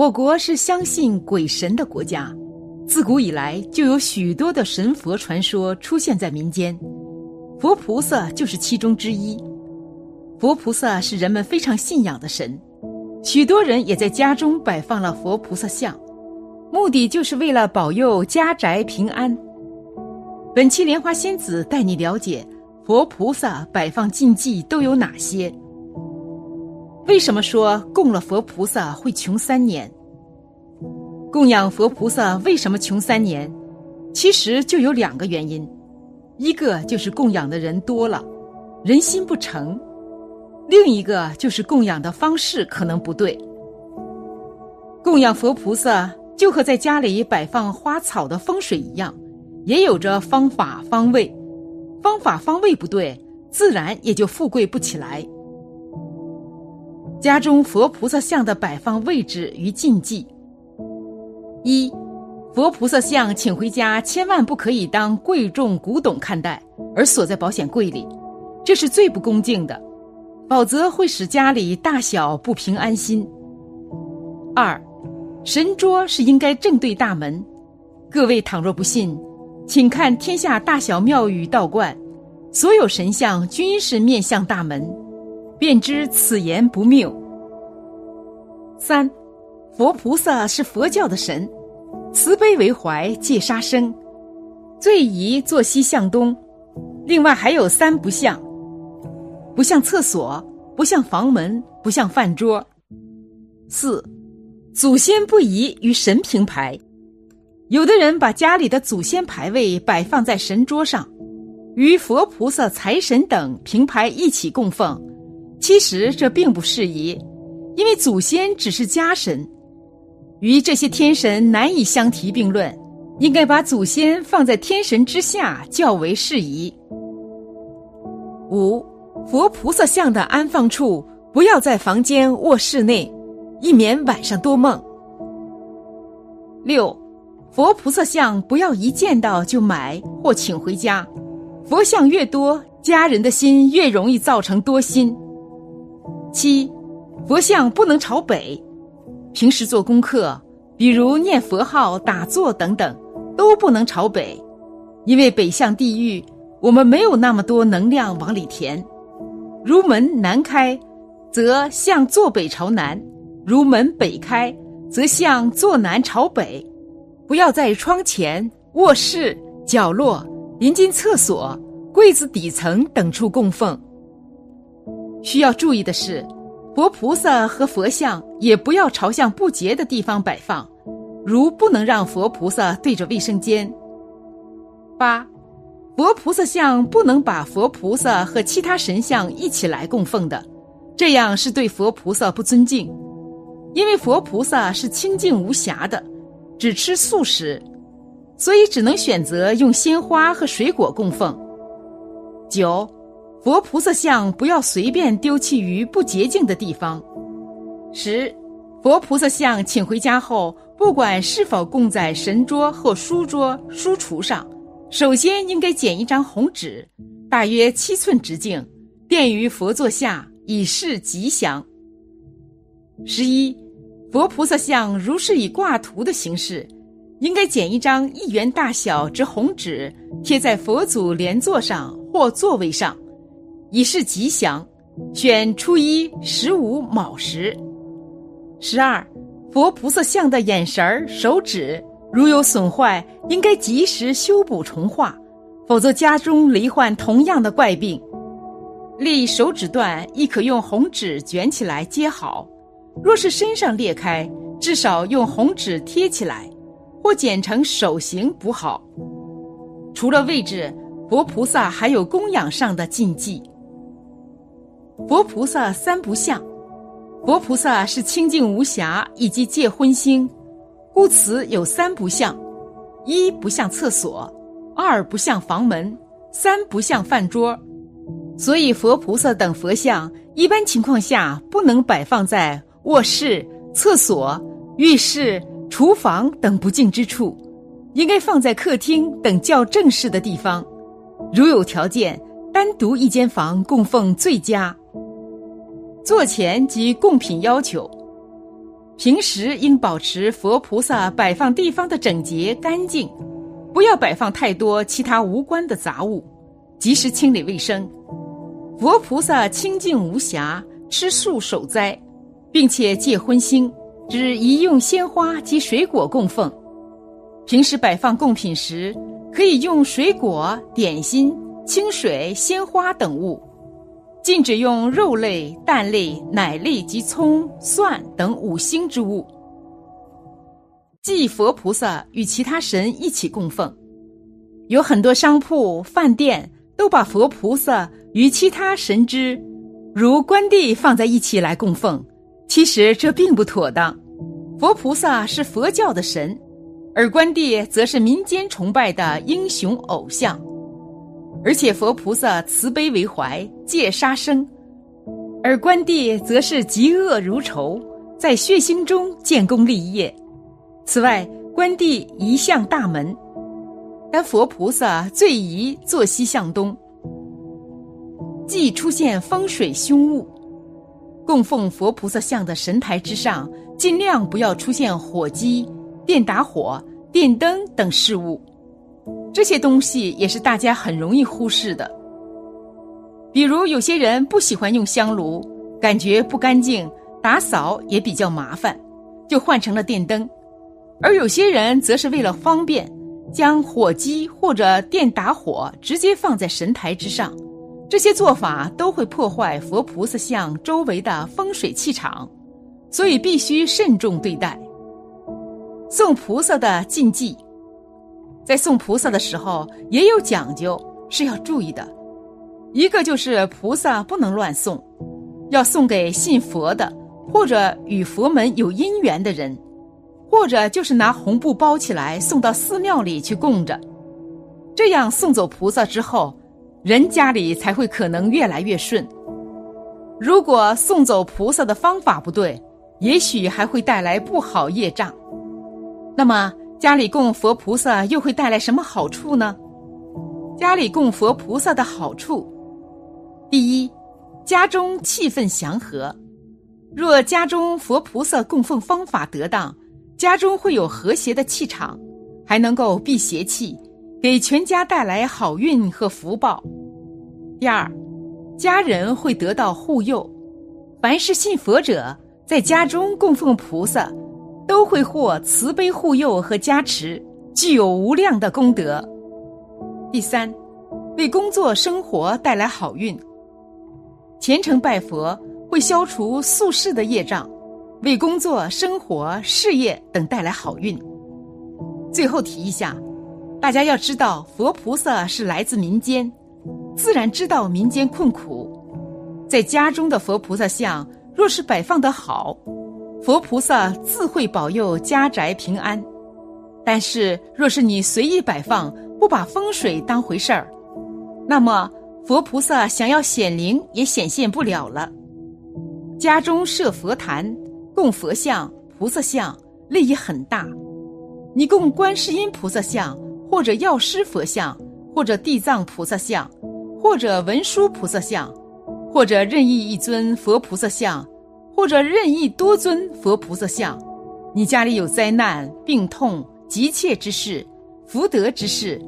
我国是相信鬼神的国家，自古以来就有许多的神佛传说出现在民间，佛菩萨就是其中之一。佛菩萨是人们非常信仰的神，许多人也在家中摆放了佛菩萨像，目的就是为了保佑家宅平安。本期莲花仙子带你了解佛菩萨摆放禁忌都有哪些。为什么说供了佛菩萨会穷三年？供养佛菩萨为什么穷三年？其实就有两个原因，一个就是供养的人多了，人心不诚；另一个就是供养的方式可能不对。供养佛菩萨就和在家里摆放花草的风水一样，也有着方法方位，方法方位不对，自然也就富贵不起来。家中佛菩萨像的摆放位置与禁忌：一、佛菩萨像请回家千万不可以当贵重古董看待，而锁在保险柜里，这是最不恭敬的，否则会使家里大小不平安心。二、神桌是应该正对大门，各位倘若不信，请看天下大小庙宇道观，所有神像均是面向大门。便知此言不谬。三，佛菩萨是佛教的神，慈悲为怀，戒杀生，最宜坐西向东。另外还有三不像：不像厕所，不像房门，不像饭桌。四，祖先不宜与神平排。有的人把家里的祖先牌位摆放在神桌上，与佛菩萨、财神等平排一起供奉。其实这并不适宜，因为祖先只是家神，与这些天神难以相提并论，应该把祖先放在天神之下较为适宜。五，佛菩萨像的安放处不要在房间、卧室内，以免晚上多梦。六，佛菩萨像不要一见到就买或请回家，佛像越多，家人的心越容易造成多心。七，佛像不能朝北，平时做功课，比如念佛号、打坐等等，都不能朝北，因为北向地狱，我们没有那么多能量往里填。如门南开，则向坐北朝南；如门北开，则向坐南朝北。不要在窗前、卧室、角落、临近厕所、柜子底层等处供奉。需要注意的是，佛菩萨和佛像也不要朝向不洁的地方摆放，如不能让佛菩萨对着卫生间。八，佛菩萨像不能把佛菩萨和其他神像一起来供奉的，这样是对佛菩萨不尊敬，因为佛菩萨是清净无瑕的，只吃素食，所以只能选择用鲜花和水果供奉。九。佛菩萨像不要随便丢弃于不洁净的地方。十，佛菩萨像请回家后，不管是否供在神桌或书桌、书橱上，首先应该剪一张红纸，大约七寸直径，垫于佛座下，以示吉祥。十一，佛菩萨像如是以挂图的形式，应该剪一张一元大小之红纸，贴在佛祖莲座上或座位上。以示吉祥，选初一、十五卯时。十二，佛菩萨像的眼神、手指如有损坏，应该及时修补重画，否则家中罹患同样的怪病。立手指断，亦可用红纸卷起来接好；若是身上裂开，至少用红纸贴起来，或剪成手形补好。除了位置，佛菩萨还有供养上的禁忌。佛菩萨三不像：佛菩萨是清净无瑕以及戒荤腥，故此有三不像：一不像厕所，二不像房门，三不像饭桌。所以佛菩萨等佛像一般情况下不能摆放在卧室、厕所、浴室、厨房等不净之处，应该放在客厅等较正式的地方。如有条件，单独一间房供奉最佳。座前及供品要求，平时应保持佛菩萨摆放地方的整洁干净，不要摆放太多其他无关的杂物，及时清理卫生。佛菩萨清净无瑕，吃素守斋，并且戒荤腥，只宜用鲜花及水果供奉。平时摆放贡品时，可以用水果、点心、清水、鲜花等物。禁止用肉类、蛋类、奶类及葱、蒜等五星之物。祭佛菩萨与其他神一起供奉，有很多商铺、饭店都把佛菩萨与其他神之，如关帝放在一起来供奉。其实这并不妥当。佛菩萨是佛教的神，而关帝则是民间崇拜的英雄偶像。而且佛菩萨慈悲为怀，戒杀生，而关帝则是嫉恶如仇，在血腥中建功立业。此外，关帝一向大门，但佛菩萨最宜坐西向东。忌出现风水凶物，供奉佛菩萨像的神台之上，尽量不要出现火机、电打火、电灯等事物。这些东西也是大家很容易忽视的，比如有些人不喜欢用香炉，感觉不干净，打扫也比较麻烦，就换成了电灯；而有些人则是为了方便，将火机或者电打火直接放在神台之上。这些做法都会破坏佛菩萨像周围的风水气场，所以必须慎重对待。送菩萨的禁忌。在送菩萨的时候也有讲究，是要注意的。一个就是菩萨不能乱送，要送给信佛的或者与佛门有因缘的人，或者就是拿红布包起来送到寺庙里去供着。这样送走菩萨之后，人家里才会可能越来越顺。如果送走菩萨的方法不对，也许还会带来不好业障。那么。家里供佛菩萨又会带来什么好处呢？家里供佛菩萨的好处，第一，家中气氛祥和。若家中佛菩萨供奉方法得当，家中会有和谐的气场，还能够避邪气，给全家带来好运和福报。第二，家人会得到护佑。凡是信佛者，在家中供奉菩萨。都会获慈悲护佑和加持，具有无量的功德。第三，为工作生活带来好运。虔诚拜佛会消除宿世的业障，为工作、生活、事业等带来好运。最后提一下，大家要知道，佛菩萨是来自民间，自然知道民间困苦。在家中的佛菩萨像，若是摆放得好。佛菩萨自会保佑家宅平安，但是若是你随意摆放，不把风水当回事儿，那么佛菩萨想要显灵也显现不了了。家中设佛坛，供佛像、菩萨像，利益很大。你供观世音菩萨像，或者药师佛像，或者地藏菩萨像，或者文殊菩萨像，或者任意一尊佛菩萨像。或者任意多尊佛菩萨像，你家里有灾难、病痛、急切之事、福德之事，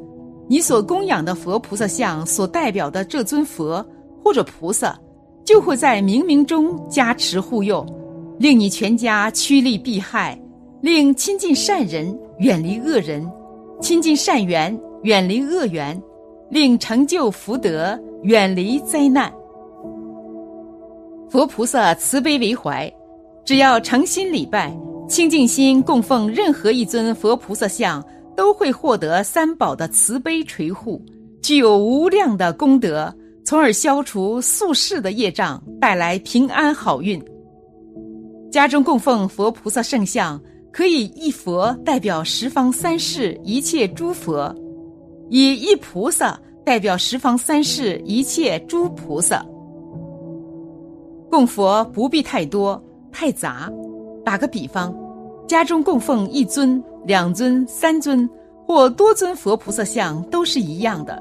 你所供养的佛菩萨像所代表的这尊佛或者菩萨，就会在冥冥中加持护佑，令你全家趋利避害，令亲近善人远离恶人，亲近善缘远离恶缘，令成就福德远离灾难。佛菩萨慈悲为怀，只要诚心礼拜、清净心供奉任何一尊佛菩萨像，都会获得三宝的慈悲垂护，具有无量的功德，从而消除宿世的业障，带来平安好运。家中供奉佛菩萨圣像，可以一佛代表十方三世一切诸佛，以一菩萨代表十方三世一切诸菩萨。供佛不必太多太杂，打个比方，家中供奉一尊、两尊、三尊或多尊佛菩萨像都是一样的，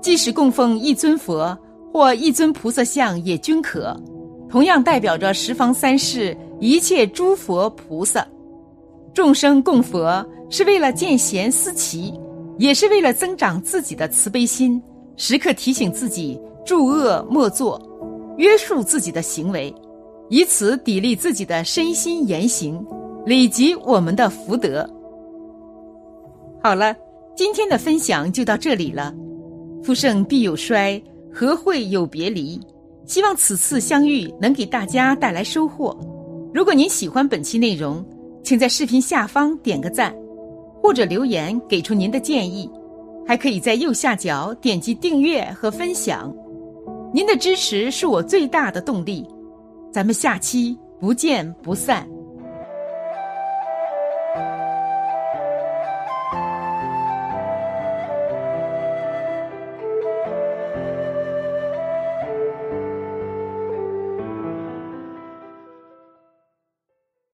即使供奉一尊佛或一尊菩萨像也均可，同样代表着十方三世一切诸佛菩萨。众生供佛是为了见贤思齐，也是为了增长自己的慈悲心，时刻提醒自己诸恶莫作。约束自己的行为，以此砥砺自己的身心言行，累积我们的福德。好了，今天的分享就到这里了。富盛必有衰，和会有别离。希望此次相遇能给大家带来收获。如果您喜欢本期内容，请在视频下方点个赞，或者留言给出您的建议，还可以在右下角点击订阅和分享。您的支持是我最大的动力，咱们下期不见不散。